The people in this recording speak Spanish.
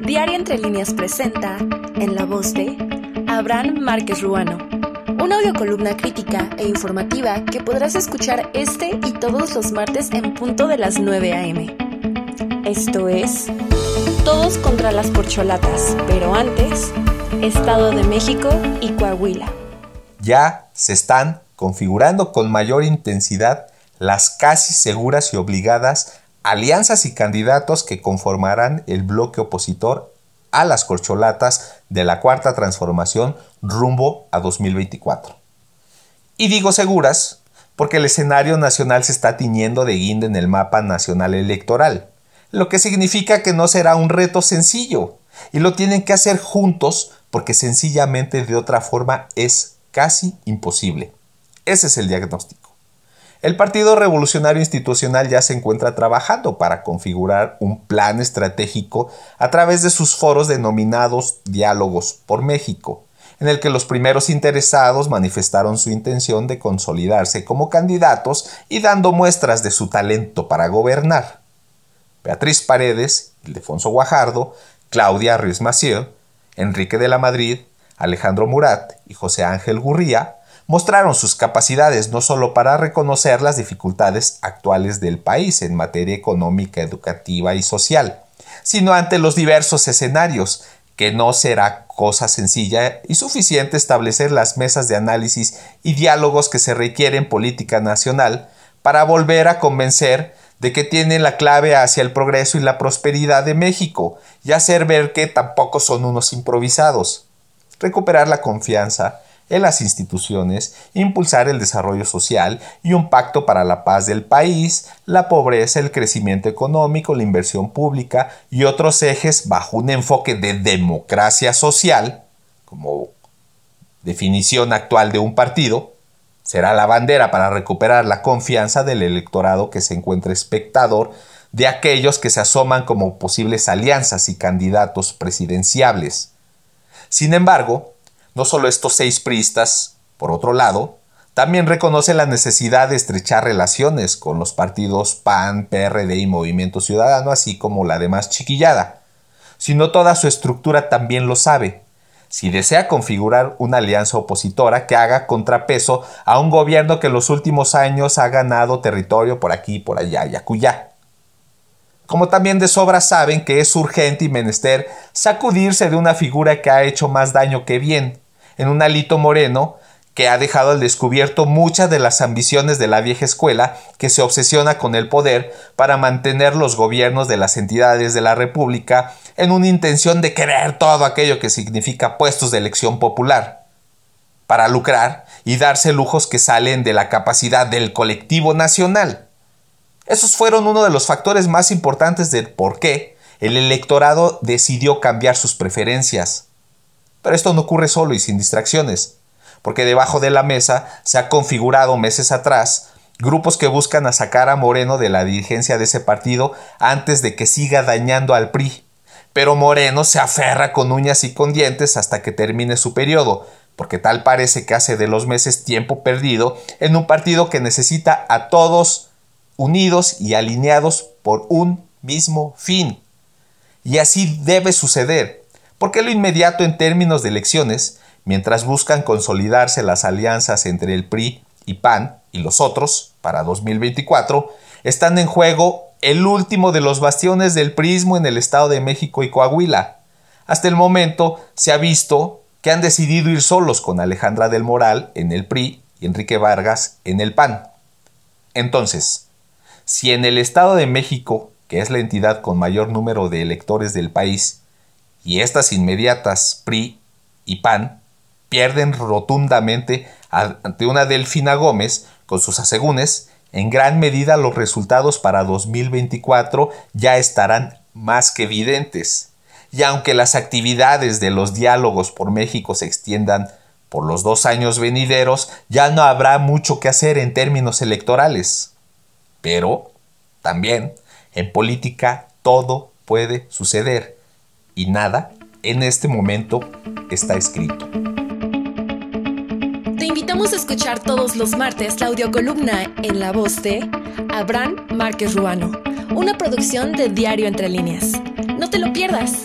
Diario Entre Líneas presenta, en la voz de Abraham Márquez Ruano, una audiocolumna crítica e informativa que podrás escuchar este y todos los martes en punto de las 9 a.m. Esto es Todos contra las porcholatas, pero antes, Estado de México y Coahuila. Ya se están configurando con mayor intensidad las casi seguras y obligadas alianzas y candidatos que conformarán el bloque opositor a las corcholatas de la cuarta transformación rumbo a 2024. Y digo seguras porque el escenario nacional se está tiñendo de guinda en el mapa nacional electoral, lo que significa que no será un reto sencillo, y lo tienen que hacer juntos porque sencillamente de otra forma es casi imposible. Ese es el diagnóstico. El Partido Revolucionario Institucional ya se encuentra trabajando para configurar un plan estratégico a través de sus foros denominados Diálogos por México, en el que los primeros interesados manifestaron su intención de consolidarse como candidatos y dando muestras de su talento para gobernar. Beatriz Paredes, Ildefonso Guajardo, Claudia Ruiz Massieu, Enrique de la Madrid, Alejandro Murat y José Ángel Gurría mostraron sus capacidades no solo para reconocer las dificultades actuales del país en materia económica, educativa y social, sino ante los diversos escenarios, que no será cosa sencilla y suficiente establecer las mesas de análisis y diálogos que se requieren en política nacional para volver a convencer de que tienen la clave hacia el progreso y la prosperidad de México y hacer ver que tampoco son unos improvisados. Recuperar la confianza, en las instituciones, impulsar el desarrollo social y un pacto para la paz del país, la pobreza, el crecimiento económico, la inversión pública y otros ejes bajo un enfoque de democracia social, como definición actual de un partido, será la bandera para recuperar la confianza del electorado que se encuentra espectador de aquellos que se asoman como posibles alianzas y candidatos presidenciables. Sin embargo, no solo estos seis priistas, por otro lado, también reconoce la necesidad de estrechar relaciones con los partidos PAN, PRD y Movimiento Ciudadano, así como la demás chiquillada. Sino toda su estructura también lo sabe. Si desea configurar una alianza opositora que haga contrapeso a un gobierno que en los últimos años ha ganado territorio por aquí, por allá y acullá como también de sobra saben que es urgente y menester sacudirse de una figura que ha hecho más daño que bien, en un alito moreno que ha dejado al descubierto muchas de las ambiciones de la vieja escuela que se obsesiona con el poder para mantener los gobiernos de las entidades de la República en una intención de querer todo aquello que significa puestos de elección popular, para lucrar y darse lujos que salen de la capacidad del colectivo nacional. Esos fueron uno de los factores más importantes del por qué el electorado decidió cambiar sus preferencias. Pero esto no ocurre solo y sin distracciones, porque debajo de la mesa se ha configurado meses atrás grupos que buscan a sacar a Moreno de la dirigencia de ese partido antes de que siga dañando al PRI. Pero Moreno se aferra con uñas y con dientes hasta que termine su periodo, porque tal parece que hace de los meses tiempo perdido en un partido que necesita a todos unidos y alineados por un mismo fin. Y así debe suceder, porque lo inmediato en términos de elecciones, mientras buscan consolidarse las alianzas entre el PRI y PAN y los otros para 2024, están en juego el último de los bastiones del prismo en el Estado de México y Coahuila. Hasta el momento se ha visto que han decidido ir solos con Alejandra del Moral en el PRI y Enrique Vargas en el PAN. Entonces, si en el Estado de México, que es la entidad con mayor número de electores del país, y estas inmediatas PRI y PAN pierden rotundamente ante una Delfina Gómez con sus asegúnes, en gran medida los resultados para 2024 ya estarán más que evidentes. Y aunque las actividades de los diálogos por México se extiendan por los dos años venideros, ya no habrá mucho que hacer en términos electorales. Pero también en política todo puede suceder y nada en este momento está escrito. Te invitamos a escuchar todos los martes la audiocolumna en la voz de Abraham Márquez Ruano, una producción de Diario Entre Líneas. No te lo pierdas.